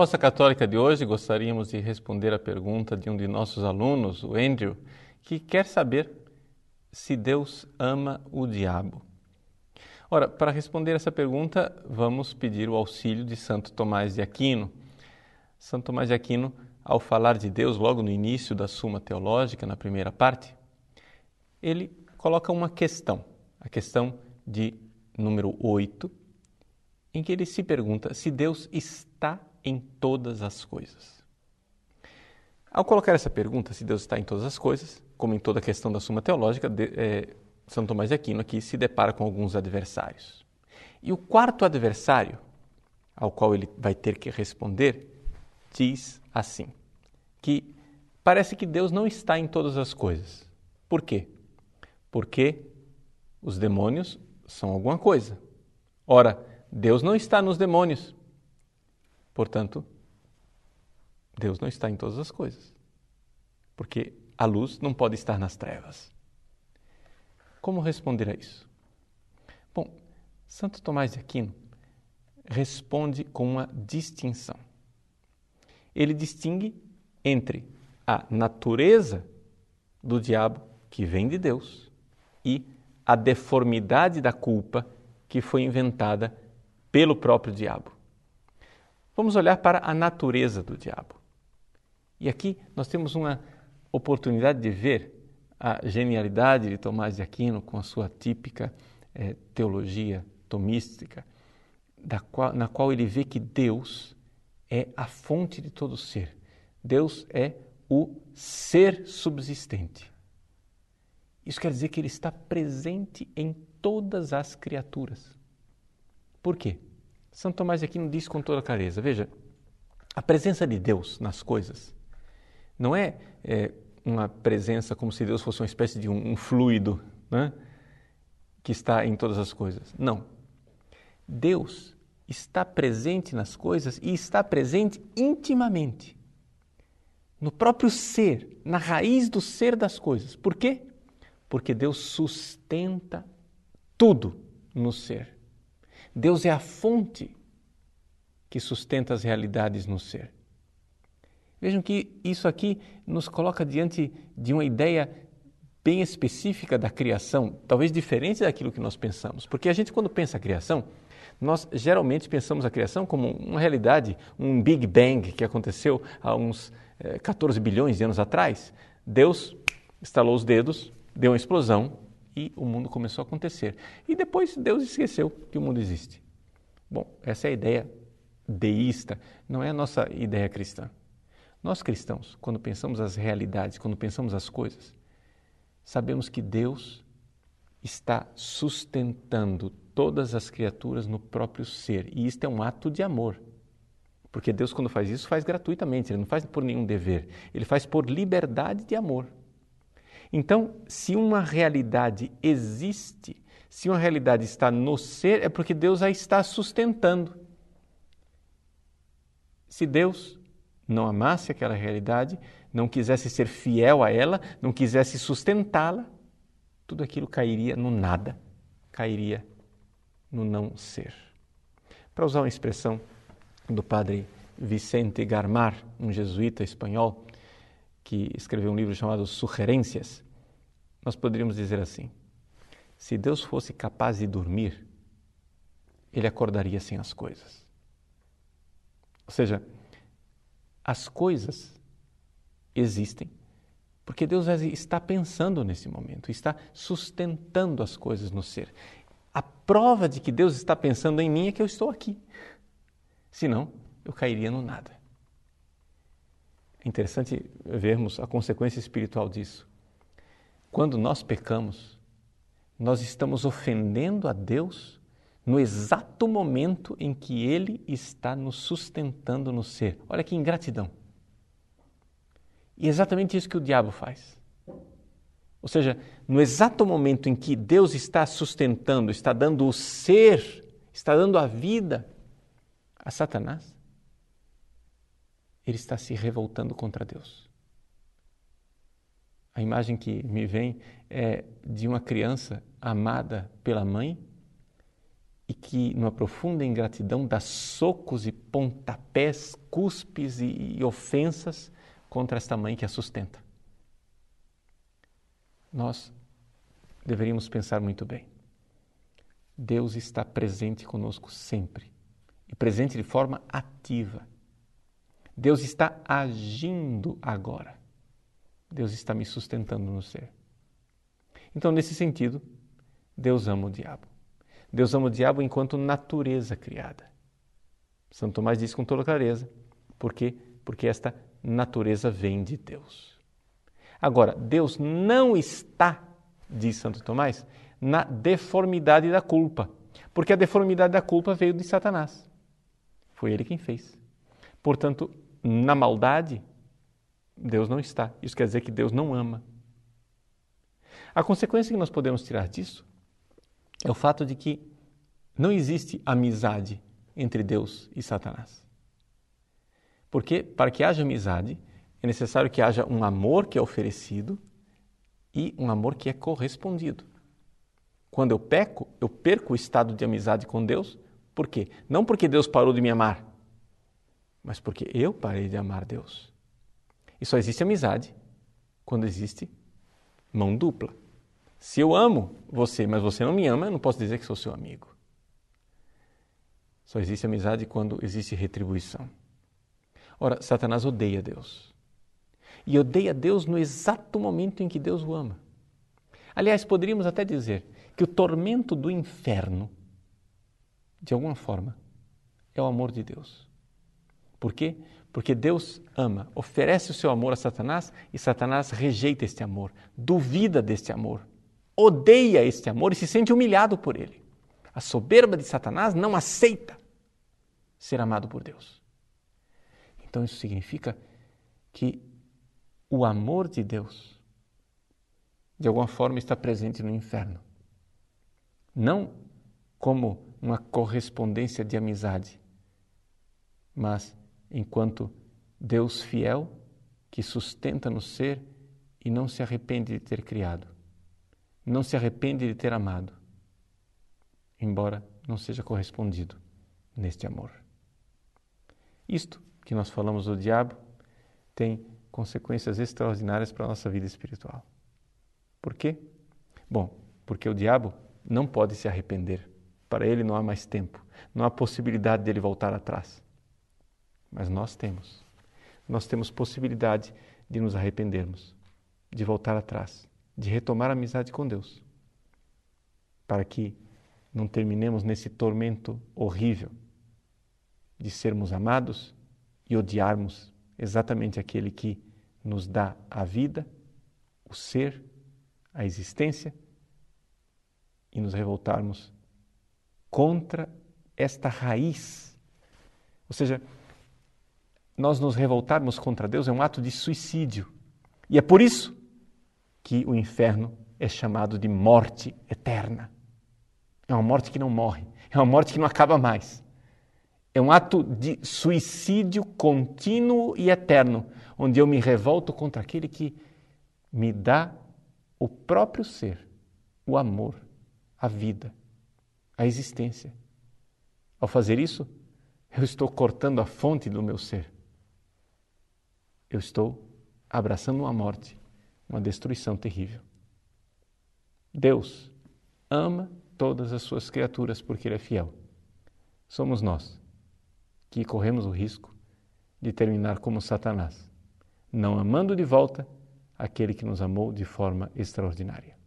resposta católica de hoje, gostaríamos de responder a pergunta de um de nossos alunos, o Andrew, que quer saber se Deus ama o diabo. Ora, para responder essa pergunta, vamos pedir o auxílio de Santo Tomás de Aquino. Santo Tomás de Aquino, ao falar de Deus logo no início da Suma Teológica, na primeira parte, ele coloca uma questão, a questão de número 8, em que ele se pergunta se Deus está em todas as coisas. Ao colocar essa pergunta, se Deus está em todas as coisas, como em toda a questão da Suma Teológica, de, é, São Tomás de Aquino aqui se depara com alguns adversários. E o quarto adversário, ao qual ele vai ter que responder, diz assim: que parece que Deus não está em todas as coisas. Por quê? Porque os demônios são alguma coisa. Ora, Deus não está nos demônios. Portanto, Deus não está em todas as coisas. Porque a luz não pode estar nas trevas. Como responder a isso? Bom, Santo Tomás de Aquino responde com uma distinção. Ele distingue entre a natureza do diabo, que vem de Deus, e a deformidade da culpa que foi inventada pelo próprio diabo. Vamos olhar para a natureza do diabo. E aqui nós temos uma oportunidade de ver a genialidade de Tomás de Aquino com a sua típica eh, teologia tomística, qual, na qual ele vê que Deus é a fonte de todo ser. Deus é o ser subsistente. Isso quer dizer que ele está presente em todas as criaturas. Por quê? São Tomás de Aquino diz com toda clareza: veja, a presença de Deus nas coisas não é, é uma presença como se Deus fosse uma espécie de um, um fluido né, que está em todas as coisas. Não. Deus está presente nas coisas e está presente intimamente, no próprio ser, na raiz do ser das coisas. Por quê? Porque Deus sustenta tudo no ser. Deus é a fonte que sustenta as realidades no ser. Vejam que isso aqui nos coloca diante de uma ideia bem específica da criação, talvez diferente daquilo que nós pensamos. Porque a gente, quando pensa a criação, nós geralmente pensamos a criação como uma realidade, um Big Bang que aconteceu há uns 14 eh, bilhões de anos atrás. Deus estalou os dedos, deu uma explosão e o mundo começou a acontecer. E depois Deus esqueceu que o mundo existe. Bom, essa é a ideia deísta, não é a nossa ideia cristã. Nós cristãos, quando pensamos as realidades, quando pensamos as coisas, sabemos que Deus está sustentando todas as criaturas no próprio ser. E isto é um ato de amor. Porque Deus, quando faz isso, faz gratuitamente, Ele não faz por nenhum dever, Ele faz por liberdade de amor. Então, se uma realidade existe, se uma realidade está no ser, é porque Deus a está sustentando. Se Deus não amasse aquela realidade, não quisesse ser fiel a ela, não quisesse sustentá-la, tudo aquilo cairia no nada, cairia no não ser. Para usar uma expressão do padre Vicente Garmar, um jesuíta espanhol, que escreveu um livro chamado Sugerências, nós poderíamos dizer assim: se Deus fosse capaz de dormir, ele acordaria sem as coisas. Ou seja, as coisas existem porque Deus está pensando nesse momento, está sustentando as coisas no ser. A prova de que Deus está pensando em mim é que eu estou aqui. Senão, eu cairia no nada. É interessante vermos a consequência espiritual disso. Quando nós pecamos, nós estamos ofendendo a Deus no exato momento em que Ele está nos sustentando no ser. Olha que ingratidão. E é exatamente isso que o diabo faz. Ou seja, no exato momento em que Deus está sustentando, está dando o ser, está dando a vida a Satanás, ele está se revoltando contra Deus. A imagem que me vem é de uma criança amada pela mãe e que, numa profunda ingratidão, dá socos e pontapés, cuspes e, e ofensas contra esta mãe que a sustenta. Nós deveríamos pensar muito bem. Deus está presente conosco sempre e presente de forma ativa. Deus está agindo agora. Deus está me sustentando no ser. Então, nesse sentido, Deus ama o diabo. Deus ama o diabo enquanto natureza criada. Santo Tomás diz com toda clareza. Por quê? Porque esta natureza vem de Deus. Agora, Deus não está, diz Santo Tomás, na deformidade da culpa, porque a deformidade da culpa veio de Satanás. Foi ele quem fez. Portanto, na maldade, Deus não está. Isso quer dizer que Deus não ama. A consequência que nós podemos tirar disso é o fato de que não existe amizade entre Deus e Satanás. Porque para que haja amizade, é necessário que haja um amor que é oferecido e um amor que é correspondido. Quando eu peco, eu perco o estado de amizade com Deus. Por quê? Não porque Deus parou de me amar, mas porque eu parei de amar Deus. E só existe amizade quando existe mão dupla. Se eu amo você, mas você não me ama, eu não posso dizer que sou seu amigo. Só existe amizade quando existe retribuição. Ora, Satanás odeia Deus. E odeia Deus no exato momento em que Deus o ama. Aliás, poderíamos até dizer que o tormento do inferno, de alguma forma, é o amor de Deus. Por quê? Porque Deus ama, oferece o seu amor a Satanás e Satanás rejeita este amor, duvida deste amor, odeia este amor e se sente humilhado por ele. A soberba de Satanás não aceita ser amado por Deus. Então isso significa que o amor de Deus, de alguma forma, está presente no inferno. Não como uma correspondência de amizade, mas enquanto Deus fiel que sustenta no ser e não se arrepende de ter criado, não se arrepende de ter amado, embora não seja correspondido neste amor. Isto que nós falamos do diabo tem consequências extraordinárias para a nossa vida espiritual. Por quê? Bom, porque o diabo não pode se arrepender. Para ele não há mais tempo, não há possibilidade dele voltar atrás. Mas nós temos. Nós temos possibilidade de nos arrependermos, de voltar atrás, de retomar a amizade com Deus, para que não terminemos nesse tormento horrível de sermos amados e odiarmos exatamente aquele que nos dá a vida, o ser, a existência e nos revoltarmos contra esta raiz. Ou seja, nós nos revoltarmos contra Deus é um ato de suicídio. E é por isso que o inferno é chamado de morte eterna. É uma morte que não morre, é uma morte que não acaba mais. É um ato de suicídio contínuo e eterno, onde eu me revolto contra aquele que me dá o próprio ser, o amor, a vida, a existência. Ao fazer isso, eu estou cortando a fonte do meu ser eu estou abraçando uma morte, uma destruição terrível. Deus ama todas as suas criaturas porque Ele é fiel. Somos nós que corremos o risco de terminar como Satanás, não amando de volta aquele que nos amou de forma extraordinária.